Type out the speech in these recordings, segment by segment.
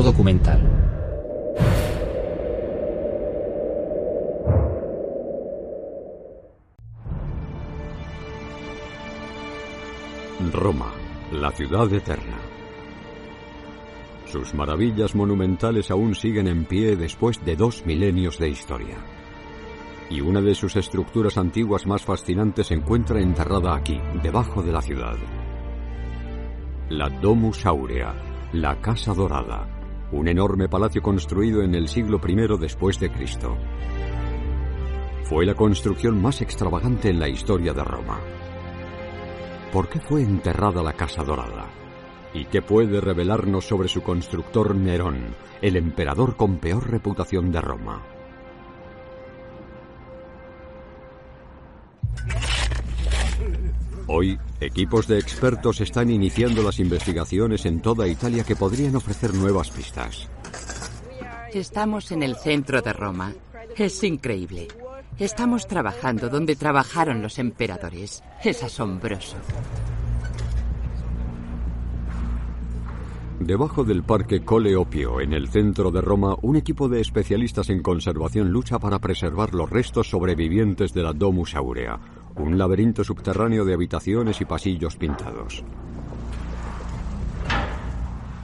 Documental. Roma, la ciudad eterna. Sus maravillas monumentales aún siguen en pie después de dos milenios de historia. Y una de sus estructuras antiguas más fascinantes se encuentra enterrada aquí, debajo de la ciudad. La Domus Aurea, la Casa Dorada, un enorme palacio construido en el siglo I después de Cristo. Fue la construcción más extravagante en la historia de Roma. ¿Por qué fue enterrada la Casa Dorada? ¿Y qué puede revelarnos sobre su constructor Nerón, el emperador con peor reputación de Roma? Hoy, equipos de expertos están iniciando las investigaciones en toda Italia que podrían ofrecer nuevas pistas. Estamos en el centro de Roma. Es increíble. Estamos trabajando donde trabajaron los emperadores. Es asombroso. Debajo del parque Cole Opio, en el centro de Roma, un equipo de especialistas en conservación lucha para preservar los restos sobrevivientes de la Domus Aurea, un laberinto subterráneo de habitaciones y pasillos pintados.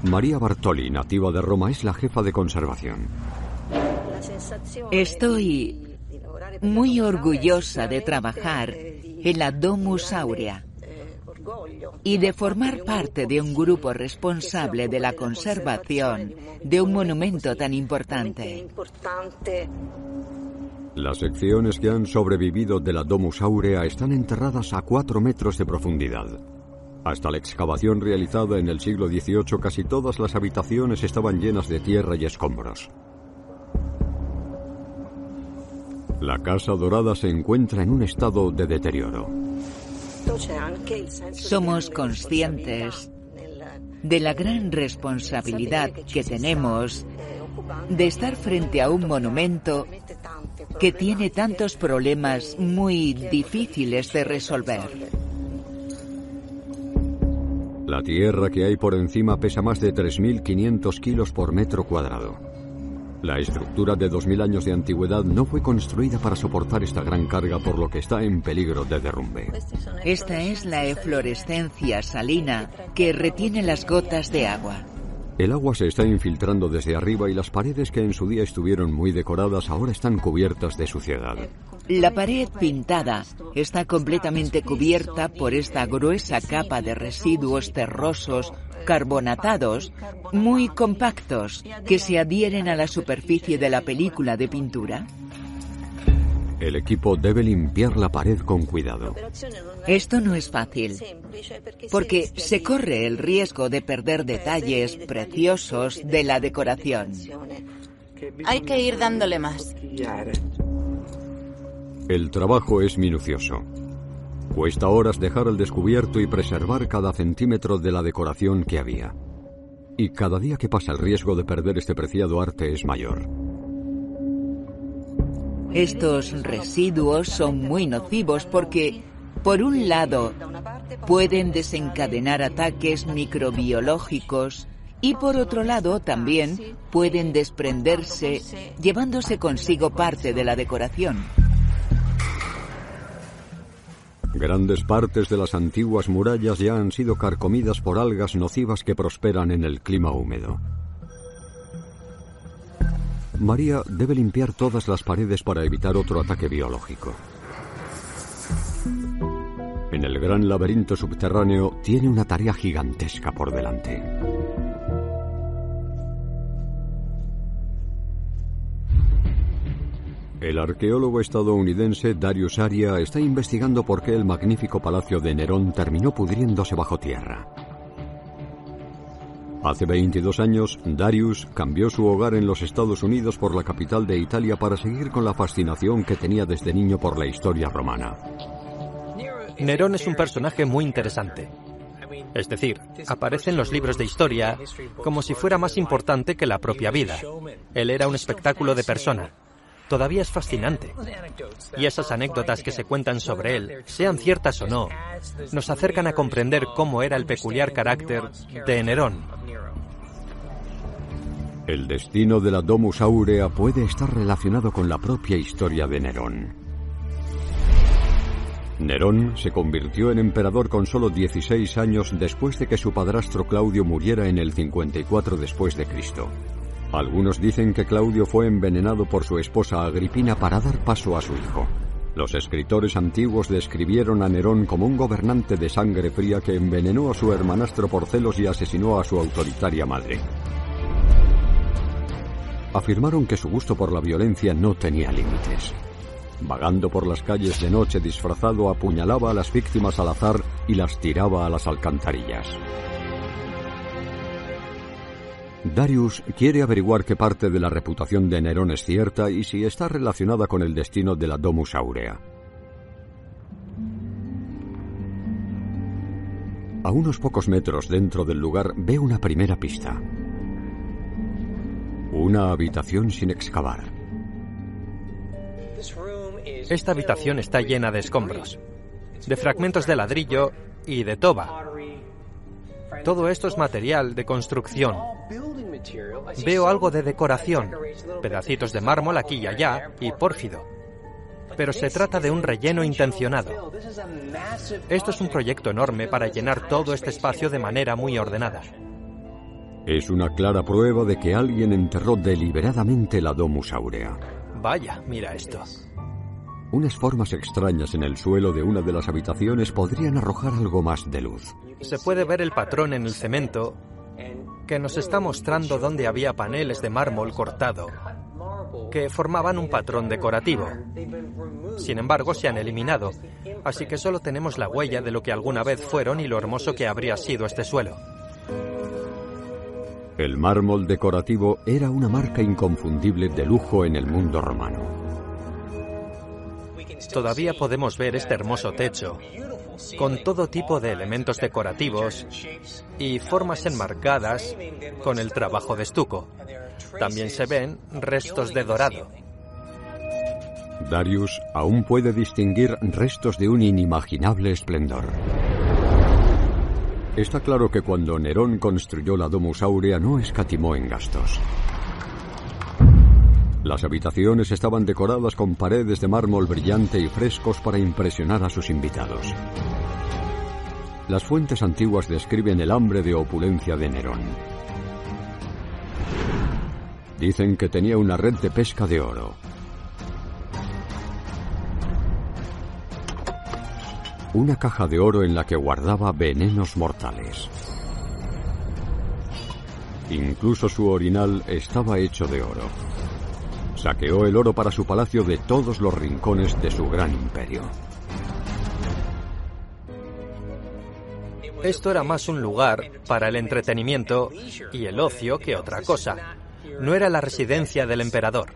María Bartoli, nativa de Roma, es la jefa de conservación. Estoy muy orgullosa de trabajar en la Domus Aurea y de formar parte de un grupo responsable de la conservación de un monumento tan importante. Las secciones que han sobrevivido de la Domus Aurea están enterradas a 4 metros de profundidad. Hasta la excavación realizada en el siglo XVIII casi todas las habitaciones estaban llenas de tierra y escombros. La Casa Dorada se encuentra en un estado de deterioro. Somos conscientes de la gran responsabilidad que tenemos de estar frente a un monumento que tiene tantos problemas muy difíciles de resolver. La tierra que hay por encima pesa más de 3.500 kilos por metro cuadrado. La estructura de 2.000 años de antigüedad no fue construida para soportar esta gran carga por lo que está en peligro de derrumbe. Esta es la eflorescencia salina que retiene las gotas de agua. El agua se está infiltrando desde arriba y las paredes que en su día estuvieron muy decoradas ahora están cubiertas de suciedad. La pared pintada está completamente cubierta por esta gruesa capa de residuos terrosos carbonatados muy compactos que se adhieren a la superficie de la película de pintura? El equipo debe limpiar la pared con cuidado. Esto no es fácil, porque se corre el riesgo de perder detalles preciosos de la decoración. Hay que ir dándole más. El trabajo es minucioso. Cuesta horas dejar al descubierto y preservar cada centímetro de la decoración que había. Y cada día que pasa el riesgo de perder este preciado arte es mayor. Estos residuos son muy nocivos porque, por un lado, pueden desencadenar ataques microbiológicos y por otro lado también pueden desprenderse llevándose consigo parte de la decoración. Grandes partes de las antiguas murallas ya han sido carcomidas por algas nocivas que prosperan en el clima húmedo. María debe limpiar todas las paredes para evitar otro ataque biológico. En el gran laberinto subterráneo tiene una tarea gigantesca por delante. El arqueólogo estadounidense Darius Aria está investigando por qué el magnífico palacio de Nerón terminó pudriéndose bajo tierra. Hace 22 años, Darius cambió su hogar en los Estados Unidos por la capital de Italia para seguir con la fascinación que tenía desde niño por la historia romana. Nerón es un personaje muy interesante. Es decir, aparece en los libros de historia como si fuera más importante que la propia vida. Él era un espectáculo de persona. Todavía es fascinante. Y esas anécdotas que se cuentan sobre él, sean ciertas o no, nos acercan a comprender cómo era el peculiar carácter de Nerón. El destino de la Domus Aurea puede estar relacionado con la propia historia de Nerón. Nerón se convirtió en emperador con solo 16 años después de que su padrastro Claudio muriera en el 54 después de Cristo. Algunos dicen que Claudio fue envenenado por su esposa Agripina para dar paso a su hijo. Los escritores antiguos describieron a Nerón como un gobernante de sangre fría que envenenó a su hermanastro por celos y asesinó a su autoritaria madre. Afirmaron que su gusto por la violencia no tenía límites. Vagando por las calles de noche disfrazado, apuñalaba a las víctimas al azar y las tiraba a las alcantarillas. Darius quiere averiguar qué parte de la reputación de Nerón es cierta y si está relacionada con el destino de la Domus Aurea. A unos pocos metros dentro del lugar ve una primera pista. Una habitación sin excavar. Esta habitación está llena de escombros, de fragmentos de ladrillo y de toba. Todo esto es material de construcción. Veo algo de decoración, pedacitos de mármol aquí y allá y pórfido. Pero se trata de un relleno intencionado. Esto es un proyecto enorme para llenar todo este espacio de manera muy ordenada. Es una clara prueba de que alguien enterró deliberadamente la Domus Aurea. Vaya, mira esto. Unas formas extrañas en el suelo de una de las habitaciones podrían arrojar algo más de luz. Se puede ver el patrón en el cemento que nos está mostrando dónde había paneles de mármol cortado que formaban un patrón decorativo. Sin embargo, se han eliminado, así que solo tenemos la huella de lo que alguna vez fueron y lo hermoso que habría sido este suelo. El mármol decorativo era una marca inconfundible de lujo en el mundo romano. Todavía podemos ver este hermoso techo, con todo tipo de elementos decorativos y formas enmarcadas con el trabajo de estuco. También se ven restos de dorado. Darius aún puede distinguir restos de un inimaginable esplendor. Está claro que cuando Nerón construyó la Domus Aurea no escatimó en gastos. Las habitaciones estaban decoradas con paredes de mármol brillante y frescos para impresionar a sus invitados. Las fuentes antiguas describen el hambre de opulencia de Nerón. Dicen que tenía una red de pesca de oro. Una caja de oro en la que guardaba venenos mortales. Incluso su orinal estaba hecho de oro. Saqueó el oro para su palacio de todos los rincones de su gran imperio. Esto era más un lugar para el entretenimiento y el ocio que otra cosa. No era la residencia del emperador.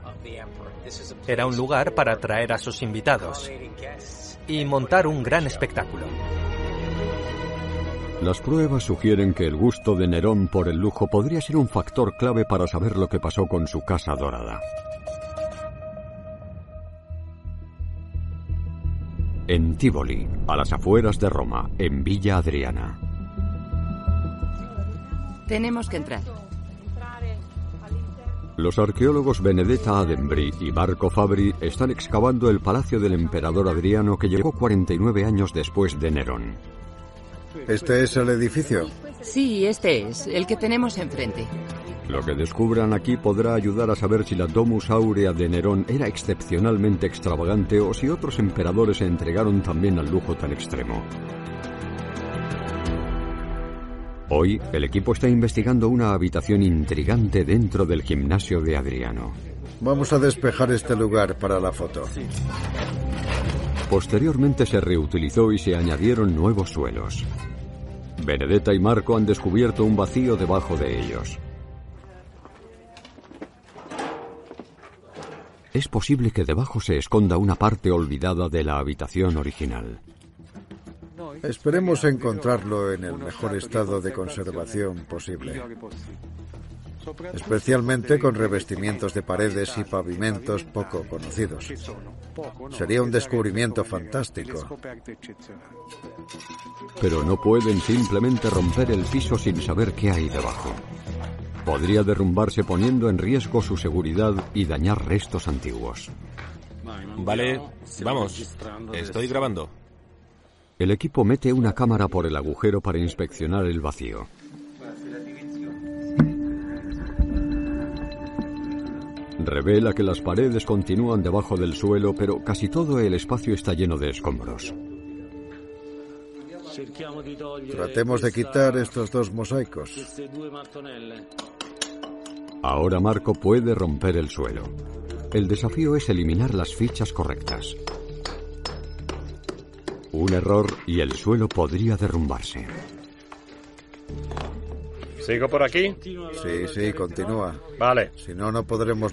Era un lugar para atraer a sus invitados y montar un gran espectáculo. Las pruebas sugieren que el gusto de Nerón por el lujo podría ser un factor clave para saber lo que pasó con su casa dorada. En Tivoli, a las afueras de Roma, en Villa Adriana. Tenemos que entrar. Los arqueólogos Benedetta Adembri y Marco Fabri están excavando el palacio del emperador Adriano que llegó 49 años después de Nerón. ¿Este es el edificio? Sí, este es, el que tenemos enfrente. Lo que descubran aquí podrá ayudar a saber si la Domus Aurea de Nerón era excepcionalmente extravagante o si otros emperadores se entregaron también al lujo tan extremo. Hoy, el equipo está investigando una habitación intrigante dentro del gimnasio de Adriano. Vamos a despejar este lugar para la foto. Posteriormente se reutilizó y se añadieron nuevos suelos. Benedetta y Marco han descubierto un vacío debajo de ellos. Es posible que debajo se esconda una parte olvidada de la habitación original. Esperemos encontrarlo en el mejor estado de conservación posible especialmente con revestimientos de paredes y pavimentos poco conocidos. Sería un descubrimiento fantástico. Pero no pueden simplemente romper el piso sin saber qué hay debajo. Podría derrumbarse poniendo en riesgo su seguridad y dañar restos antiguos. Vale, vamos. Estoy grabando. El equipo mete una cámara por el agujero para inspeccionar el vacío. Revela que las paredes continúan debajo del suelo, pero casi todo el espacio está lleno de escombros. Tratemos de quitar estos dos mosaicos. Ahora Marco puede romper el suelo. El desafío es eliminar las fichas correctas. Un error y el suelo podría derrumbarse. ¿Sigo por aquí? Sí, sí, continúa. Vale. Si no, no podremos...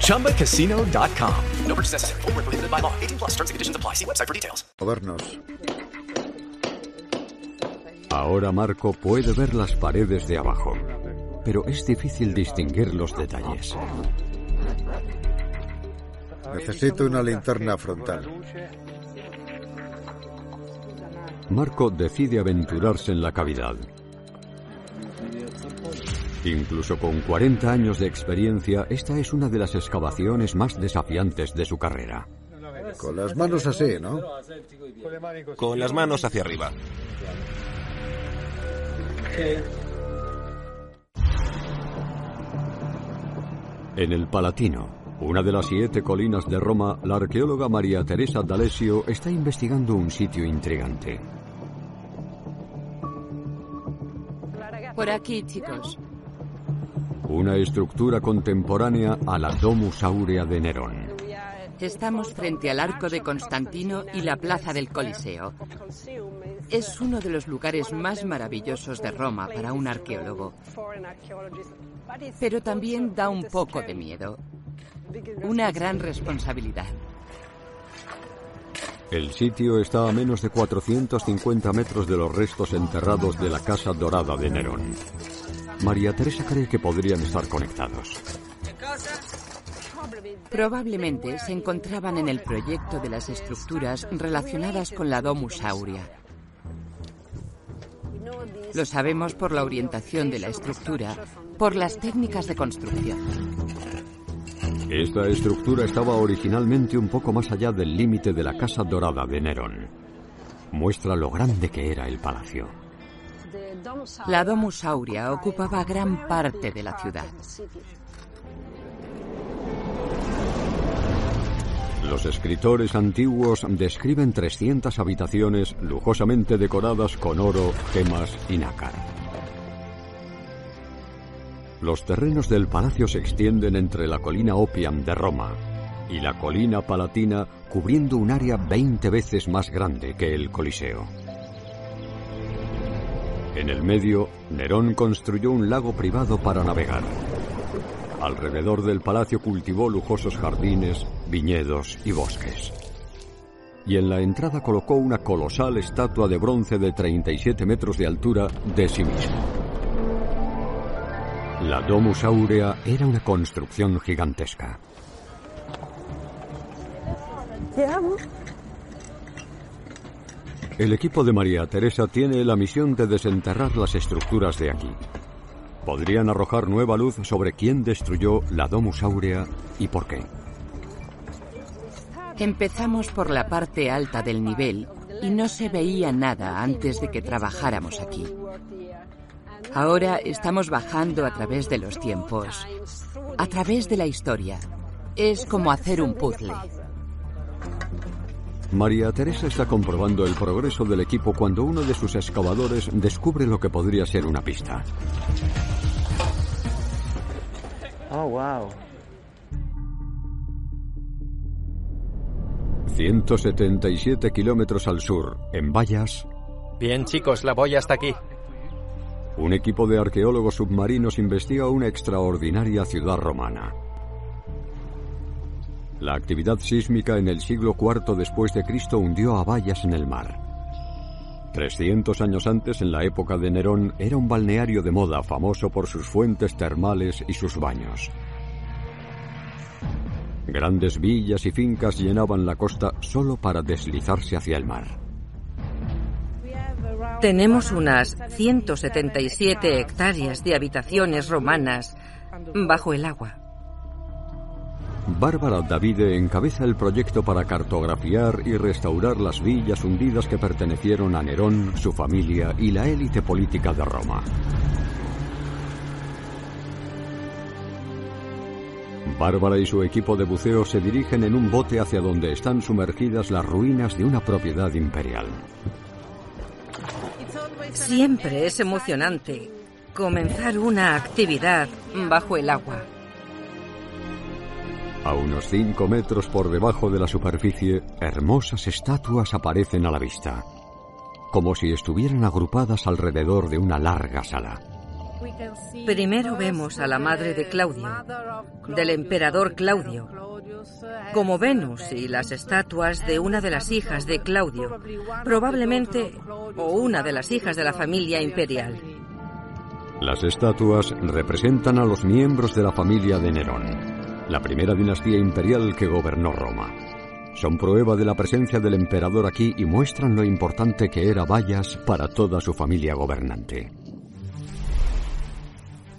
ChumbaCasino.com. No purchase necessary. Full prohibited by law. 18 plus terms and conditions apply. See website for details. Ahora Marco puede ver las paredes de abajo, pero es difícil distinguir los detalles. Necesito una linterna frontal. Marco decide aventurarse en la cavidad. Incluso con 40 años de experiencia, esta es una de las excavaciones más desafiantes de su carrera. Con las manos así, ¿no? Con las manos hacia arriba. En el Palatino, una de las siete colinas de Roma, la arqueóloga María Teresa D'Alessio está investigando un sitio intrigante. Por aquí, chicos. Una estructura contemporánea a la Domus Aurea de Nerón. Estamos frente al Arco de Constantino y la Plaza del Coliseo. Es uno de los lugares más maravillosos de Roma para un arqueólogo. Pero también da un poco de miedo. Una gran responsabilidad. El sitio está a menos de 450 metros de los restos enterrados de la Casa Dorada de Nerón. María Teresa cree que podrían estar conectados. Probablemente se encontraban en el proyecto de las estructuras relacionadas con la Domus Aurea. Lo sabemos por la orientación de la estructura, por las técnicas de construcción. Esta estructura estaba originalmente un poco más allá del límite de la Casa Dorada de Nerón. Muestra lo grande que era el palacio. La Domus Aurea ocupaba gran parte de la ciudad. Los escritores antiguos describen 300 habitaciones lujosamente decoradas con oro, gemas y nácar. Los terrenos del palacio se extienden entre la colina Opiam de Roma y la colina Palatina, cubriendo un área 20 veces más grande que el Coliseo. En el medio, Nerón construyó un lago privado para navegar. Alrededor del palacio cultivó lujosos jardines, viñedos y bosques. Y en la entrada colocó una colosal estatua de bronce de 37 metros de altura de sí mismo. La Domus Aurea era una construcción gigantesca. El equipo de María Teresa tiene la misión de desenterrar las estructuras de aquí. Podrían arrojar nueva luz sobre quién destruyó la Domus Aurea y por qué. Empezamos por la parte alta del nivel y no se veía nada antes de que trabajáramos aquí. Ahora estamos bajando a través de los tiempos, a través de la historia. Es como hacer un puzzle. María Teresa está comprobando el progreso del equipo cuando uno de sus excavadores descubre lo que podría ser una pista. Oh, wow. 177 kilómetros al sur, en Bayas. Bien, chicos, la voy hasta aquí. Un equipo de arqueólogos submarinos investiga una extraordinaria ciudad romana. La actividad sísmica en el siglo IV después de Cristo hundió a Bayas en el mar. 300 años antes, en la época de Nerón, era un balneario de moda famoso por sus fuentes termales y sus baños. Grandes villas y fincas llenaban la costa solo para deslizarse hacia el mar. Tenemos unas 177 hectáreas de habitaciones romanas bajo el agua. Bárbara Davide encabeza el proyecto para cartografiar y restaurar las villas hundidas que pertenecieron a Nerón, su familia y la élite política de Roma. Bárbara y su equipo de buceo se dirigen en un bote hacia donde están sumergidas las ruinas de una propiedad imperial. Siempre es emocionante comenzar una actividad bajo el agua. A unos 5 metros por debajo de la superficie, hermosas estatuas aparecen a la vista, como si estuvieran agrupadas alrededor de una larga sala. Primero vemos a la madre de Claudio, del emperador Claudio, como Venus y las estatuas de una de las hijas de Claudio, probablemente o una de las hijas de la familia imperial. Las estatuas representan a los miembros de la familia de Nerón, la primera dinastía imperial que gobernó Roma. Son prueba de la presencia del emperador aquí y muestran lo importante que era Bayas para toda su familia gobernante.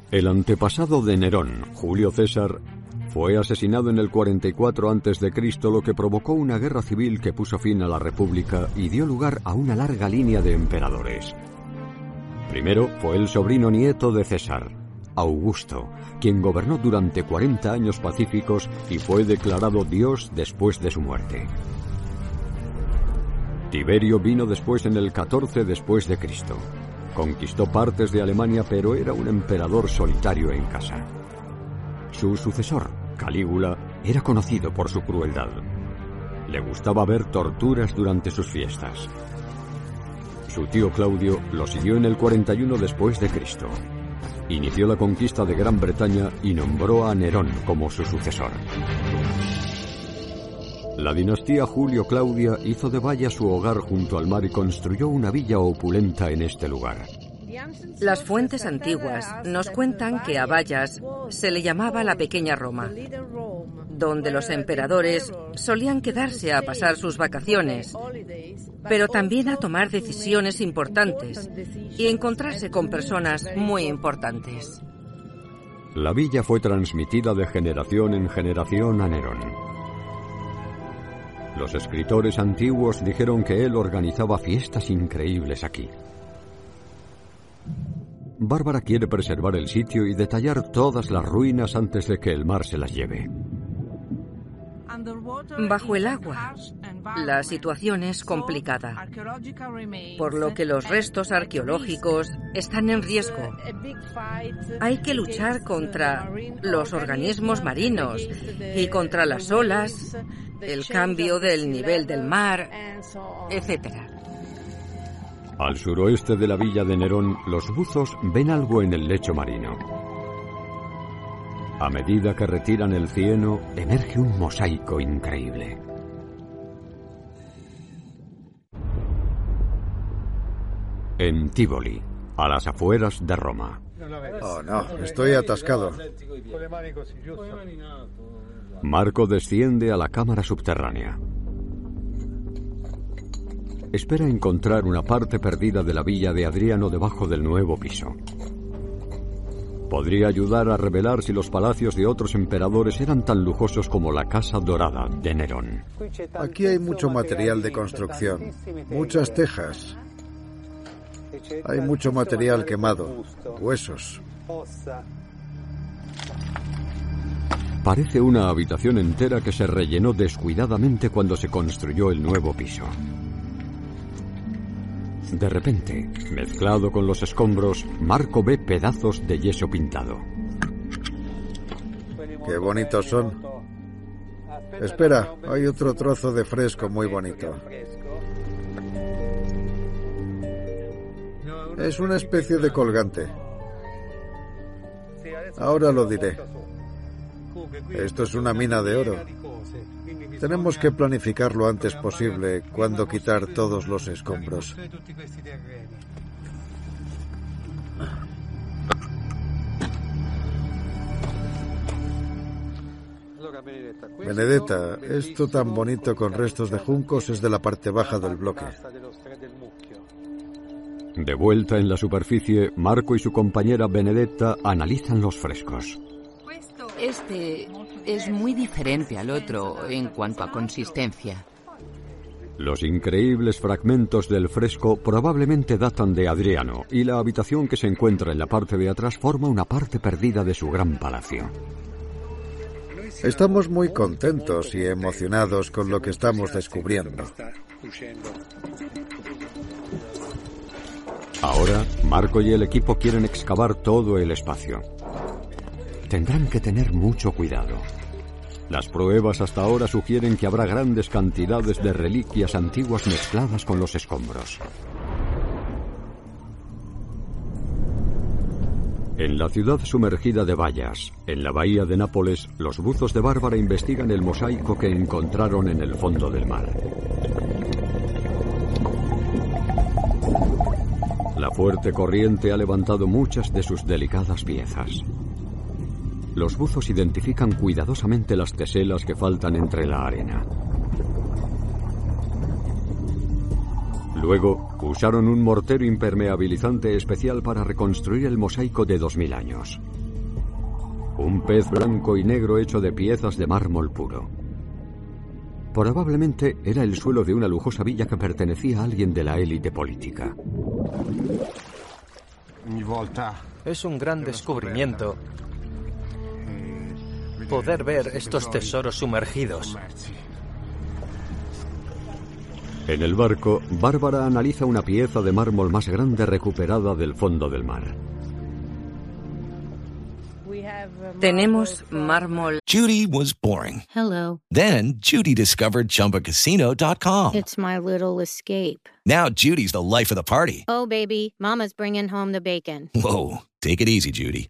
El antepasado de Nerón, Julio César, fue asesinado en el 44 a.C., lo que provocó una guerra civil que puso fin a la República y dio lugar a una larga línea de emperadores. Primero fue el sobrino nieto de César, Augusto, quien gobernó durante 40 años pacíficos y fue declarado Dios después de su muerte. Tiberio vino después en el 14 después de Cristo. Conquistó partes de Alemania, pero era un emperador solitario en casa. Su sucesor, Calígula, era conocido por su crueldad. Le gustaba ver torturas durante sus fiestas. Su tío Claudio lo siguió en el 41 después de Cristo. Inició la conquista de Gran Bretaña y nombró a Nerón como su sucesor. La dinastía Julio Claudia hizo de Valla su hogar junto al mar y construyó una villa opulenta en este lugar. Las fuentes antiguas nos cuentan que a Vallas se le llamaba la pequeña Roma, donde los emperadores solían quedarse a pasar sus vacaciones, pero también a tomar decisiones importantes y encontrarse con personas muy importantes. La villa fue transmitida de generación en generación a Nerón. Los escritores antiguos dijeron que él organizaba fiestas increíbles aquí. Bárbara quiere preservar el sitio y detallar todas las ruinas antes de que el mar se las lleve. Bajo el agua, la situación es complicada, por lo que los restos arqueológicos están en riesgo. Hay que luchar contra los organismos marinos y contra las olas, el cambio del nivel del mar, etc. Al suroeste de la villa de Nerón, los buzos ven algo en el lecho marino. A medida que retiran el cieno, emerge un mosaico increíble. En Tivoli, a las afueras de Roma. Oh, no, estoy atascado. Marco desciende a la cámara subterránea. Espera encontrar una parte perdida de la villa de Adriano debajo del nuevo piso. podría ayudar a revelar si los palacios de otros emperadores eran tan lujosos como la Casa Dorada de Nerón. Aquí hay mucho material de construcción, muchas tejas. Hay mucho material quemado, huesos. Parece una habitación entera que se rellenó descuidadamente cuando se construyó el nuevo piso. De repente, mezclado con los escombros, Marco ve pedazos de yeso pintado. Qué bonitos son. Espera, hay otro trozo de fresco muy bonito. Es una especie de colgante. Ahora lo diré. Esto es una mina de oro. Tenemos que planificar lo antes posible cuándo quitar todos los escombros. Benedetta, esto tan bonito con restos de juncos es de la parte baja del bloque. De vuelta en la superficie, Marco y su compañera Benedetta analizan los frescos. Este es muy diferente al otro en cuanto a consistencia. Los increíbles fragmentos del fresco probablemente datan de Adriano y la habitación que se encuentra en la parte de atrás forma una parte perdida de su gran palacio. Estamos muy contentos y emocionados con lo que estamos descubriendo. Ahora, Marco y el equipo quieren excavar todo el espacio. Tendrán que tener mucho cuidado. Las pruebas hasta ahora sugieren que habrá grandes cantidades de reliquias antiguas mezcladas con los escombros. En la ciudad sumergida de Bayas, en la bahía de Nápoles, los buzos de Bárbara investigan el mosaico que encontraron en el fondo del mar. La fuerte corriente ha levantado muchas de sus delicadas piezas. Los buzos identifican cuidadosamente las teselas que faltan entre la arena. Luego, usaron un mortero impermeabilizante especial para reconstruir el mosaico de 2000 años. Un pez blanco y negro hecho de piezas de mármol puro. Probablemente era el suelo de una lujosa villa que pertenecía a alguien de la élite política. Es un gran descubrimiento poder ver estos tesoros sumergidos. En el barco, Bárbara analiza una pieza de mármol más grande recuperada del fondo del mar. Tenemos mármol. Judy was boring. Hello. Then Judy discovered ChumbaCasino.com. It's my little escape. Now Judy's the life of the party. Oh, baby, Mama's bringing home the bacon. Whoa, take it easy, Judy.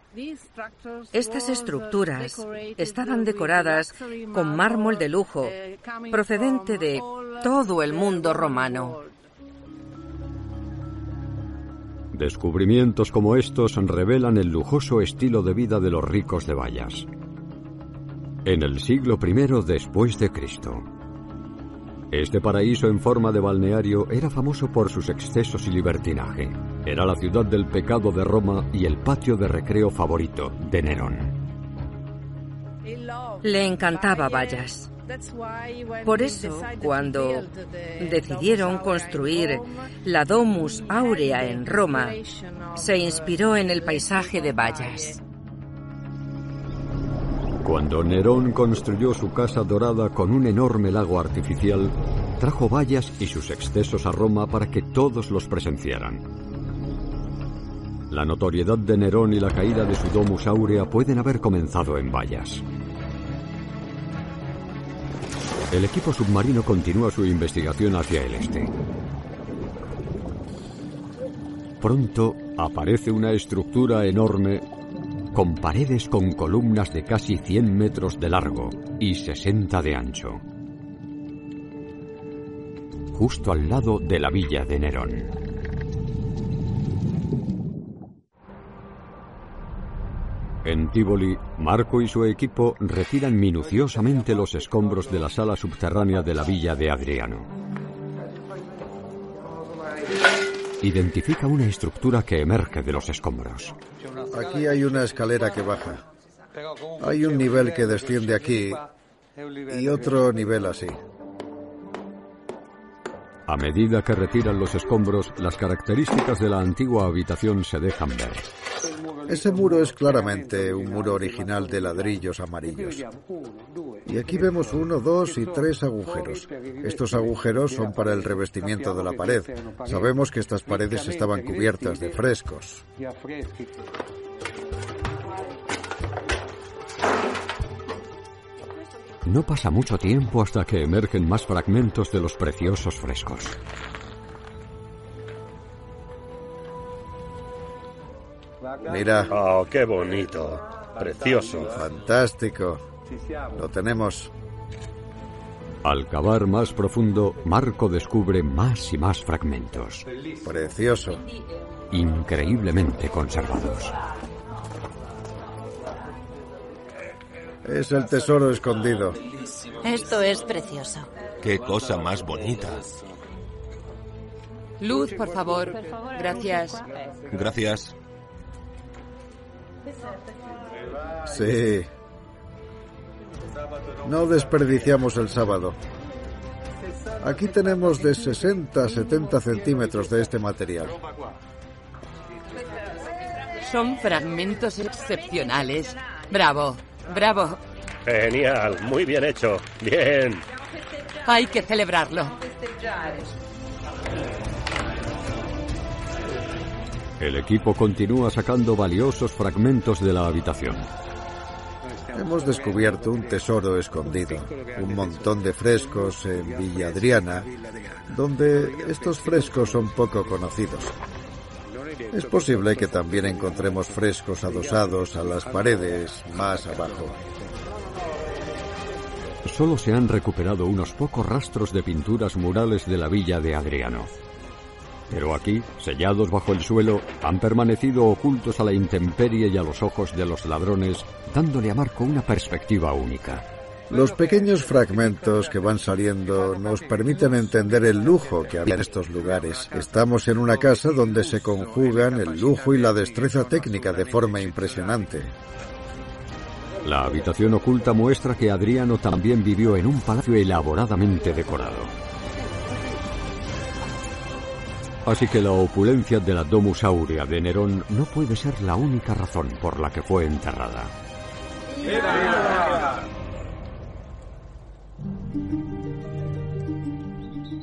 Estas estructuras estaban decoradas con mármol de lujo, procedente de todo el mundo romano. Descubrimientos como estos revelan el lujoso estilo de vida de los ricos de Bayas. En el siglo I después de Cristo. Este paraíso en forma de balneario era famoso por sus excesos y libertinaje. Era la ciudad del pecado de Roma y el patio de recreo favorito de Nerón. Le encantaba Bayas. Por eso, cuando decidieron construir la Domus Aurea en Roma, se inspiró en el paisaje de Bayas. Cuando Nerón construyó su casa dorada con un enorme lago artificial, trajo vallas y sus excesos a Roma para que todos los presenciaran. La notoriedad de Nerón y la caída de su domus aurea pueden haber comenzado en vallas. El equipo submarino continúa su investigación hacia el este. Pronto aparece una estructura enorme con paredes con columnas de casi 100 metros de largo y 60 de ancho. Justo al lado de la villa de Nerón. En Tivoli, Marco y su equipo retiran minuciosamente los escombros de la sala subterránea de la villa de Adriano. Identifica una estructura que emerge de los escombros. Aquí hay una escalera que baja. Hay un nivel que desciende aquí y otro nivel así. A medida que retiran los escombros, las características de la antigua habitación se dejan ver. Ese muro es claramente un muro original de ladrillos amarillos. Y aquí vemos uno, dos y tres agujeros. Estos agujeros son para el revestimiento de la pared. Sabemos que estas paredes estaban cubiertas de frescos. No pasa mucho tiempo hasta que emergen más fragmentos de los preciosos frescos. Mira. Oh, qué bonito. Precioso. Fantástico. Lo tenemos. Al cavar más profundo, Marco descubre más y más fragmentos. Precioso. Increíblemente conservados. Es el tesoro escondido. Esto es precioso. Qué cosa más bonita. Luz, por favor. Gracias. Gracias. Sí. No desperdiciamos el sábado. Aquí tenemos de 60 a 70 centímetros de este material. Son fragmentos excepcionales. Bravo, bravo. Genial, muy bien hecho. Bien. Hay que celebrarlo. El equipo continúa sacando valiosos fragmentos de la habitación. Hemos descubierto un tesoro escondido, un montón de frescos en Villa Adriana, donde estos frescos son poco conocidos. Es posible que también encontremos frescos adosados a las paredes más abajo. Solo se han recuperado unos pocos rastros de pinturas murales de la villa de Adriano. Pero aquí, sellados bajo el suelo, han permanecido ocultos a la intemperie y a los ojos de los ladrones, dándole a Marco una perspectiva única. Los pequeños fragmentos que van saliendo nos permiten entender el lujo que había en estos lugares. Estamos en una casa donde se conjugan el lujo y la destreza técnica de forma impresionante. La habitación oculta muestra que Adriano también vivió en un palacio elaboradamente decorado. Así que la opulencia de la Domus Aurea de Nerón no puede ser la única razón por la que fue enterrada.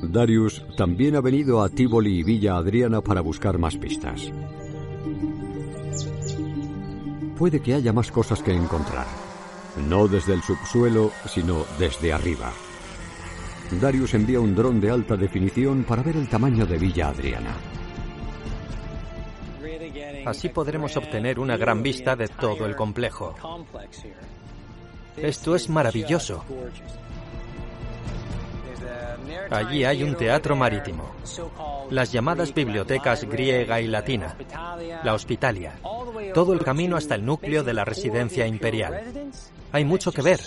Darius también ha venido a Tivoli y Villa Adriana para buscar más pistas. Puede que haya más cosas que encontrar. No desde el subsuelo, sino desde arriba. Darius envía un dron de alta definición para ver el tamaño de Villa Adriana. Así podremos obtener una gran vista de todo el complejo. Esto es maravilloso. Allí hay un teatro marítimo, las llamadas bibliotecas griega y latina, la hospitalia, todo el camino hasta el núcleo de la residencia imperial. Hay mucho que ver.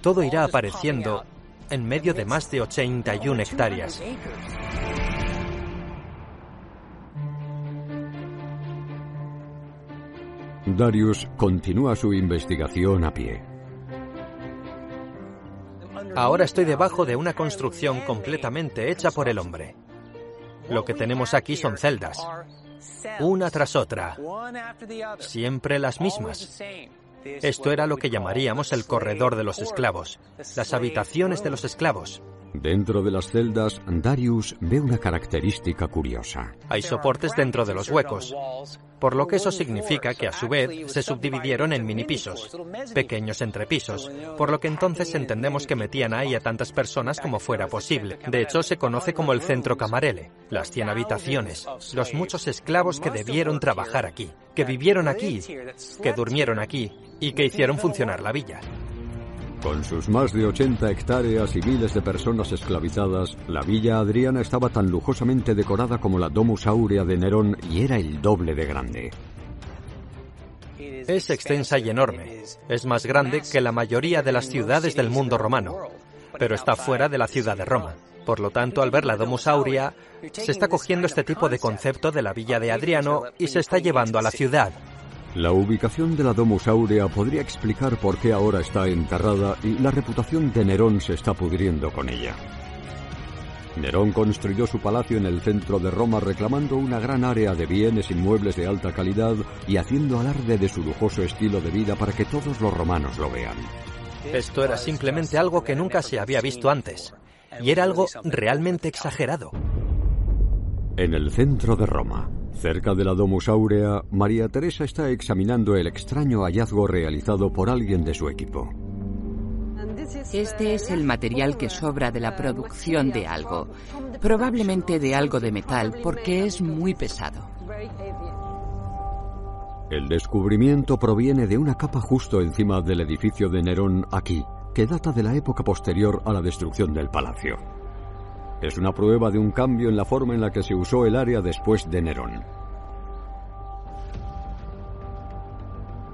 Todo irá apareciendo en medio de más de 81 hectáreas. Darius continúa su investigación a pie. Ahora estoy debajo de una construcción completamente hecha por el hombre. Lo que tenemos aquí son celdas, una tras otra, siempre las mismas. Esto era lo que llamaríamos el corredor de los esclavos, las habitaciones de los esclavos. Dentro de las celdas, Darius ve una característica curiosa. Hay soportes dentro de los huecos, por lo que eso significa que a su vez se subdividieron en mini pisos, pequeños entrepisos, por lo que entonces entendemos que metían ahí a tantas personas como fuera posible. De hecho, se conoce como el centro camarele, las 100 habitaciones, los muchos esclavos que debieron trabajar aquí, que vivieron aquí, que durmieron aquí y que hicieron funcionar la villa. Con sus más de 80 hectáreas y miles de personas esclavizadas, la Villa Adriana estaba tan lujosamente decorada como la Domus Aurea de Nerón y era el doble de grande. Es extensa y enorme. Es más grande que la mayoría de las ciudades del mundo romano, pero está fuera de la ciudad de Roma. Por lo tanto, al ver la Domus Aurea, se está cogiendo este tipo de concepto de la Villa de Adriano y se está llevando a la ciudad, la ubicación de la Domus Aurea podría explicar por qué ahora está enterrada y la reputación de Nerón se está pudriendo con ella. Nerón construyó su palacio en el centro de Roma reclamando una gran área de bienes inmuebles de alta calidad y haciendo alarde de su lujoso estilo de vida para que todos los romanos lo vean. Esto era simplemente algo que nunca se había visto antes, y era algo realmente exagerado. En el centro de Roma, Cerca de la Domus Aurea, María Teresa está examinando el extraño hallazgo realizado por alguien de su equipo. Este es el material que sobra de la producción de algo, probablemente de algo de metal, porque es muy pesado. El descubrimiento proviene de una capa justo encima del edificio de Nerón aquí, que data de la época posterior a la destrucción del palacio. Es una prueba de un cambio en la forma en la que se usó el área después de Nerón.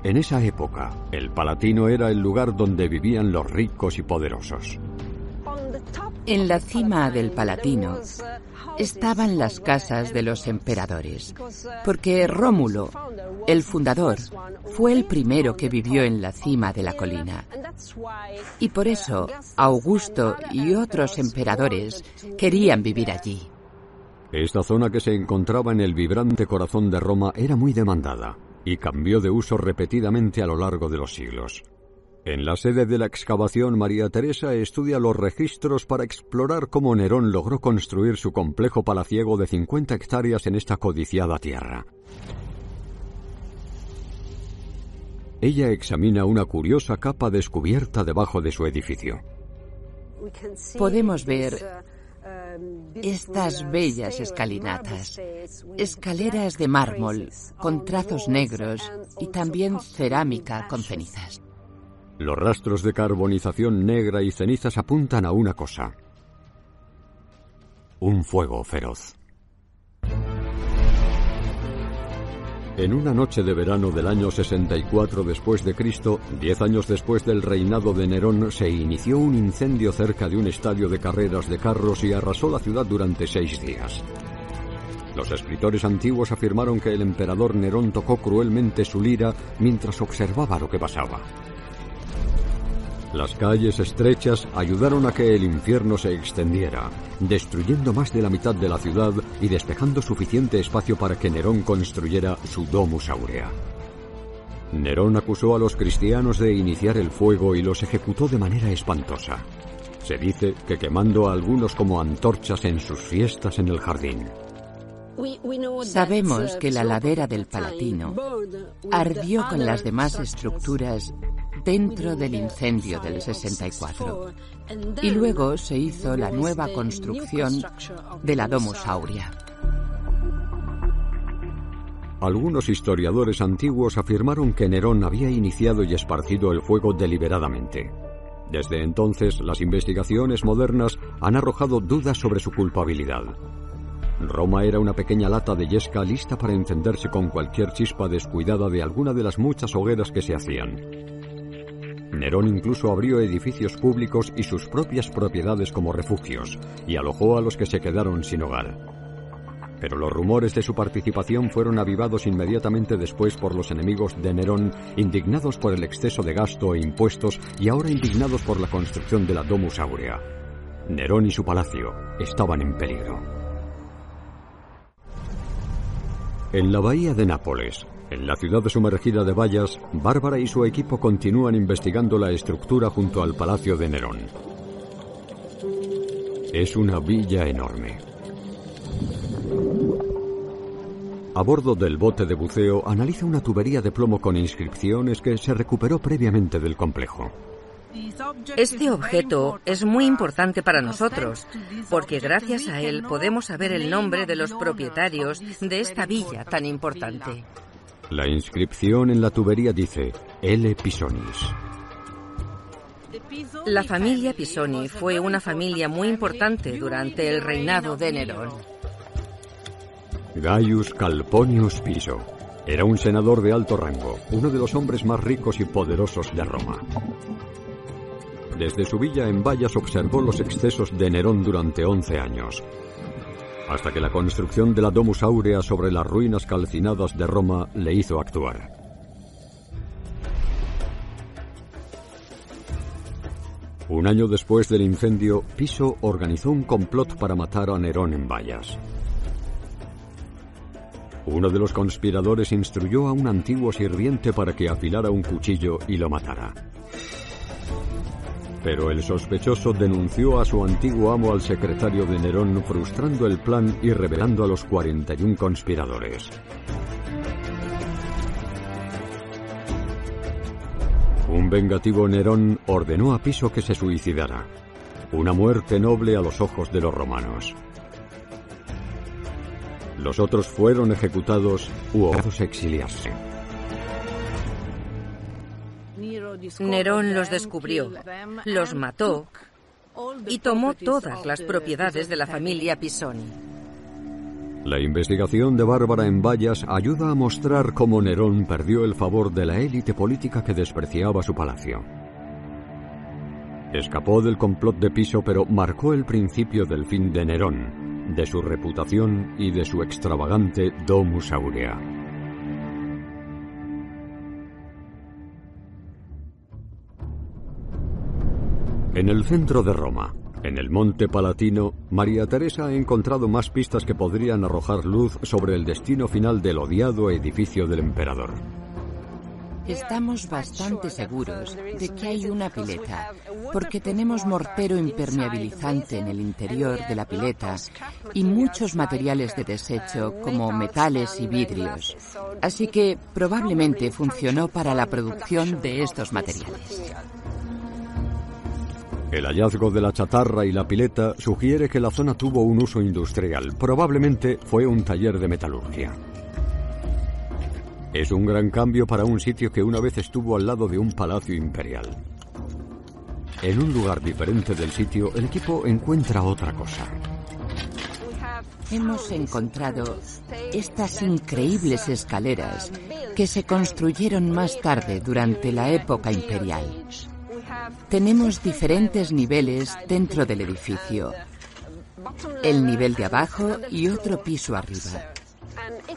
En esa época, el Palatino era el lugar donde vivían los ricos y poderosos. En la cima del Palatino estaban las casas de los emperadores, porque Rómulo, el fundador, fue el primero que vivió en la cima de la colina. Y por eso Augusto y otros emperadores querían vivir allí. Esta zona que se encontraba en el vibrante corazón de Roma era muy demandada y cambió de uso repetidamente a lo largo de los siglos. En la sede de la excavación, María Teresa estudia los registros para explorar cómo Nerón logró construir su complejo palaciego de 50 hectáreas en esta codiciada tierra. Ella examina una curiosa capa descubierta debajo de su edificio. Podemos ver estas bellas escalinatas, escaleras de mármol con trazos negros y también cerámica con cenizas. Los rastros de carbonización negra y cenizas apuntan a una cosa. Un fuego feroz. En una noche de verano del año 64 después de Cristo, diez años después del reinado de Nerón, se inició un incendio cerca de un estadio de carreras de carros y arrasó la ciudad durante seis días. Los escritores antiguos afirmaron que el emperador Nerón tocó cruelmente su lira mientras observaba lo que pasaba. Las calles estrechas ayudaron a que el infierno se extendiera, destruyendo más de la mitad de la ciudad y despejando suficiente espacio para que Nerón construyera su Domus Aurea. Nerón acusó a los cristianos de iniciar el fuego y los ejecutó de manera espantosa. Se dice que quemando a algunos como antorchas en sus fiestas en el jardín. Sabemos que la ladera del Palatino ardió con las demás estructuras dentro del incendio del 64. Y luego se hizo la nueva construcción de la Domus Aurea. Algunos historiadores antiguos afirmaron que Nerón había iniciado y esparcido el fuego deliberadamente. Desde entonces, las investigaciones modernas han arrojado dudas sobre su culpabilidad. Roma era una pequeña lata de yesca lista para encenderse con cualquier chispa descuidada de alguna de las muchas hogueras que se hacían. Nerón incluso abrió edificios públicos y sus propias propiedades como refugios, y alojó a los que se quedaron sin hogar. Pero los rumores de su participación fueron avivados inmediatamente después por los enemigos de Nerón, indignados por el exceso de gasto e impuestos y ahora indignados por la construcción de la Domus Aurea. Nerón y su palacio estaban en peligro. En la bahía de Nápoles, En la ciudad sumergida de Vallas, Bárbara y su equipo continúan investigando la estructura junto al Palacio de Nerón. Es una villa enorme. A bordo del bote de buceo analiza una tubería de plomo con inscripciones que se recuperó previamente del complejo. Este objeto es muy importante para nosotros, porque gracias a él podemos saber el nombre de los propietarios de esta villa tan importante. La inscripción en la tubería dice L. Pisonis. La familia Pisoni fue una familia muy importante durante el reinado de Nerón. Gaius Calponius Piso era un senador de alto rango, uno de los hombres más ricos y poderosos de Roma. Desde su villa en Vallas observó los excesos de Nerón durante 11 años, hasta que la construcción de la Domus Aurea sobre las ruinas calcinadas de Roma le hizo actuar. Un año después del incendio, Piso organizó un complot para matar a Nerón en Vallas. Uno de los conspiradores instruyó a un antiguo sirviente para que afilara un cuchillo y lo matara. Pero el sospechoso denunció a su antiguo amo al secretario de Nerón, frustrando el plan y revelando a los 41 conspiradores. Un vengativo Nerón ordenó a Piso que se suicidara. Una muerte noble a los ojos de los romanos. Los otros fueron ejecutados u obligados a exiliarse. Nerón los descubrió, los mató y tomó todas las propiedades de la familia Pisoni. La investigación de Bárbara en Vallas ayuda a mostrar cómo Nerón perdió el favor de la élite política que despreciaba su palacio. Escapó del complot de Piso, pero marcó el principio del fin de Nerón, de su reputación y de su extravagante Domus Aurea. En el centro de Roma, en el Monte Palatino, María Teresa ha encontrado más pistas que podrían arrojar luz sobre el destino final del odiado edificio del emperador. Estamos bastante seguros de que hay una pileta, porque tenemos mortero impermeabilizante en el interior de la pileta y muchos materiales de desecho como metales y vidrios. Así que probablemente funcionó para la producción de estos materiales. El hallazgo de la chatarra y la pileta sugiere que la zona tuvo un uso industrial. Probablemente fue un taller de metalurgia. Es un gran cambio para un sitio que una vez estuvo al lado de un palacio imperial. En un lugar diferente del sitio, el equipo encuentra otra cosa. Hemos encontrado estas increíbles escaleras que se construyeron más tarde durante la época imperial. Tenemos diferentes niveles dentro del edificio. El nivel de abajo y otro piso arriba.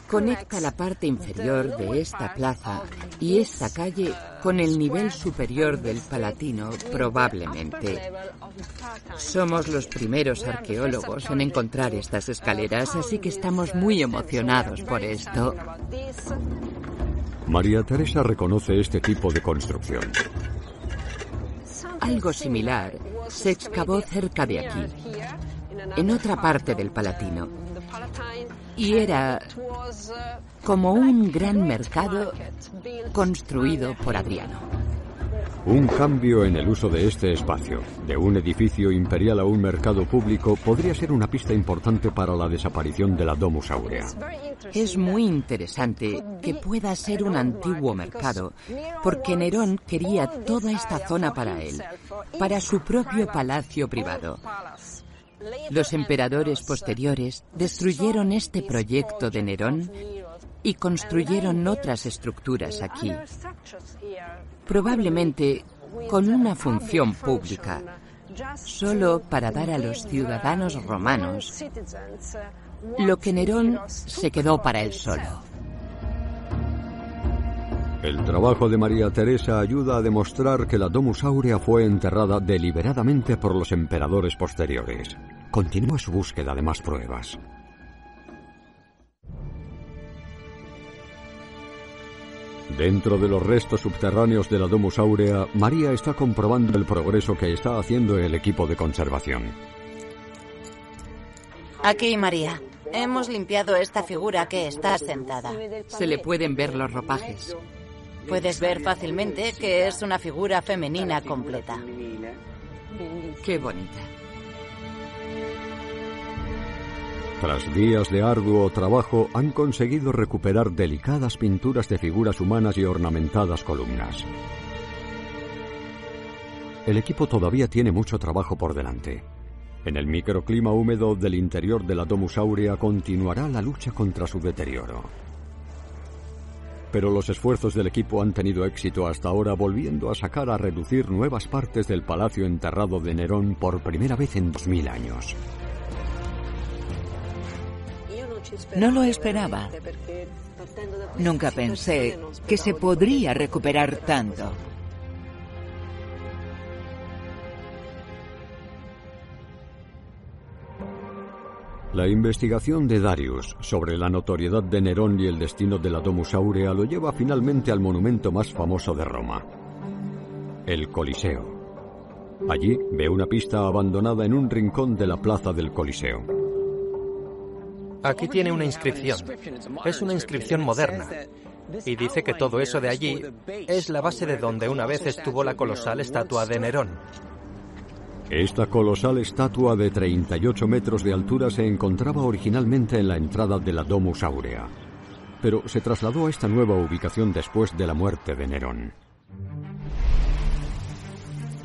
Conecta la parte inferior de esta plaza y esta calle con el nivel superior del Palatino, probablemente. Somos los primeros arqueólogos en encontrar estas escaleras, así que estamos muy emocionados por esto. María Teresa reconoce este tipo de construcción. Algo similar se excavó cerca de aquí, en otra parte del Palatino. Y era como un gran mercado construido por Adriano. Un cambio en el uso de este espacio, de un edificio imperial a un mercado público, podría ser una pista importante para la desaparición de la Domus Aurea. Es muy interesante que pueda ser un antiguo mercado, porque Nerón quería toda esta zona para él, para su propio palacio privado. Los emperadores posteriores destruyeron este proyecto de Nerón y construyeron otras estructuras aquí, probablemente con una función pública, solo para dar a los ciudadanos romanos lo que Nerón se quedó para él solo. El trabajo de María Teresa ayuda a demostrar que la Domus Aurea fue enterrada deliberadamente por los emperadores posteriores. Continúa su búsqueda de más pruebas. Dentro de los restos subterráneos de la Domus Aurea, María está comprobando el progreso que está haciendo el equipo de conservación. Aquí, María. Hemos limpiado esta figura que está sentada. Se le pueden ver los ropajes. Puedes ver fácilmente que es una figura femenina completa. Qué bonita. Tras días de arduo trabajo, han conseguido recuperar delicadas pinturas de figuras humanas y ornamentadas columnas. El equipo todavía tiene mucho trabajo por delante. En el microclima húmedo del interior de la Domus Aurea continuará la lucha contra su deterioro. Pero los esfuerzos del equipo han tenido éxito hasta ahora volviendo a sacar a reducir nuevas partes del palacio enterrado de Nerón por primera vez en 2000 años. No lo esperaba. Nunca pensé que se podría recuperar tanto. La investigación de Darius sobre la notoriedad de Nerón y el destino de la Domus Aurea lo lleva finalmente al monumento más famoso de Roma, el Coliseo. Allí ve una pista abandonada en un rincón de la plaza del Coliseo. Aquí tiene una inscripción. Es una inscripción moderna. Y dice que todo eso de allí es la base de donde una vez estuvo la colosal estatua de Nerón. Esta colosal estatua de 38 metros de altura se encontraba originalmente en la entrada de la Domus Aurea, pero se trasladó a esta nueva ubicación después de la muerte de Nerón.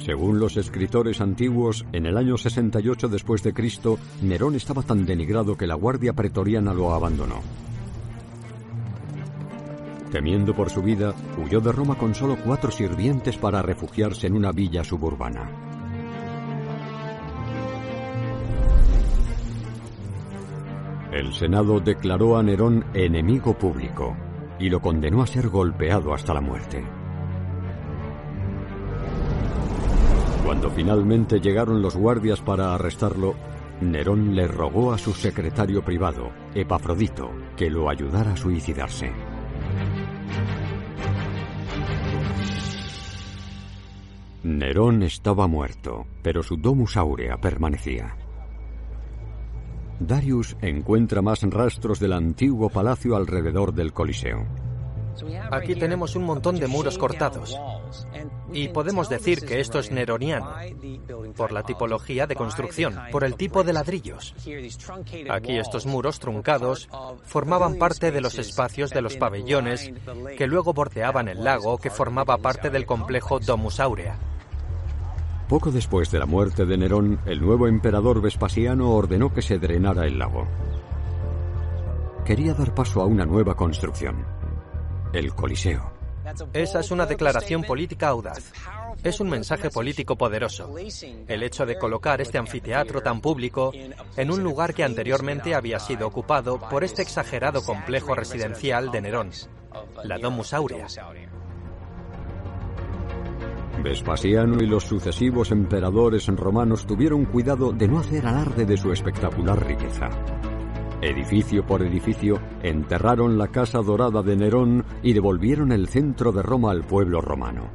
Según los escritores antiguos, en el año 68 después de Cristo, Nerón estaba tan denigrado que la guardia pretoriana lo abandonó. Temiendo por su vida, huyó de Roma con solo cuatro sirvientes para refugiarse en una villa suburbana. El Senado declaró a Nerón enemigo público y lo condenó a ser golpeado hasta la muerte. Cuando finalmente llegaron los guardias para arrestarlo, Nerón le rogó a su secretario privado, Epafrodito, que lo ayudara a suicidarse. Nerón estaba muerto, pero su domus aurea permanecía. Darius encuentra más rastros del antiguo palacio alrededor del Coliseo. Aquí tenemos un montón de muros cortados. Y podemos decir que esto es neroniano, por la tipología de construcción, por el tipo de ladrillos. Aquí estos muros truncados formaban parte de los espacios de los pabellones que luego bordeaban el lago que formaba parte del complejo Domus Aurea. Poco después de la muerte de Nerón, el nuevo emperador Vespasiano ordenó que se drenara el lago. Quería dar paso a una nueva construcción, el Coliseo. Esa es una declaración política audaz. Es un mensaje político poderoso. El hecho de colocar este anfiteatro tan público en un lugar que anteriormente había sido ocupado por este exagerado complejo residencial de Nerón, la Domus Aurea. Vespasiano y los sucesivos emperadores romanos tuvieron cuidado de no hacer alarde de su espectacular riqueza. Edificio por edificio, enterraron la casa dorada de Nerón y devolvieron el centro de Roma al pueblo romano.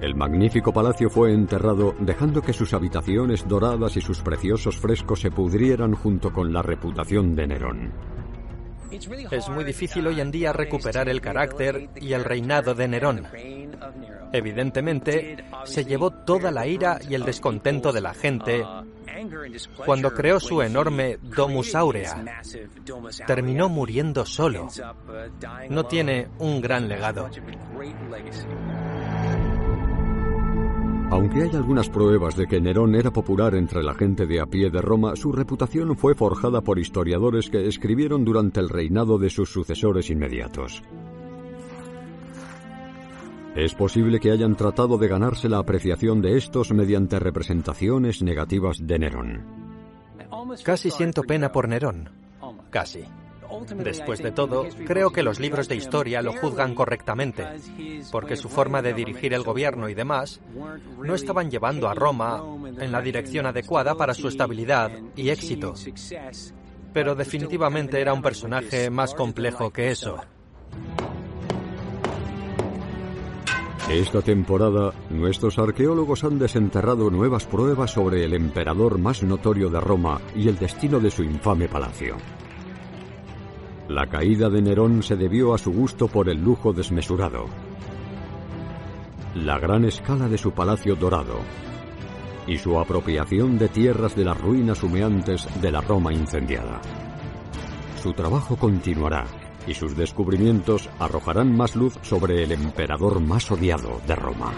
El magnífico palacio fue enterrado dejando que sus habitaciones doradas y sus preciosos frescos se pudrieran junto con la reputación de Nerón. Es muy difícil hoy en día recuperar el carácter y el reinado de Nerón. Evidentemente, se llevó toda la ira y el descontento de la gente cuando creó su enorme Domus Aurea. Terminó muriendo solo. No tiene un gran legado. Aunque hay algunas pruebas de que Nerón era popular entre la gente de a pie de Roma, su reputación fue forjada por historiadores que escribieron durante el reinado de sus sucesores inmediatos. Es posible que hayan tratado de ganarse la apreciación de estos mediante representaciones negativas de Nerón. Casi siento pena por Nerón. Casi. Después de todo, creo que los libros de historia lo juzgan correctamente, porque su forma de dirigir el gobierno y demás no estaban llevando a Roma en la dirección adecuada para su estabilidad y éxito. Pero definitivamente era un personaje más complejo que eso. Esta temporada, nuestros arqueólogos han desenterrado nuevas pruebas sobre el emperador más notorio de Roma y el destino de su infame palacio. La caída de Nerón se debió a su gusto por el lujo desmesurado, la gran escala de su palacio dorado y su apropiación de tierras de las ruinas humeantes de la Roma incendiada. Su trabajo continuará y sus descubrimientos arrojarán más luz sobre el emperador más odiado de Roma.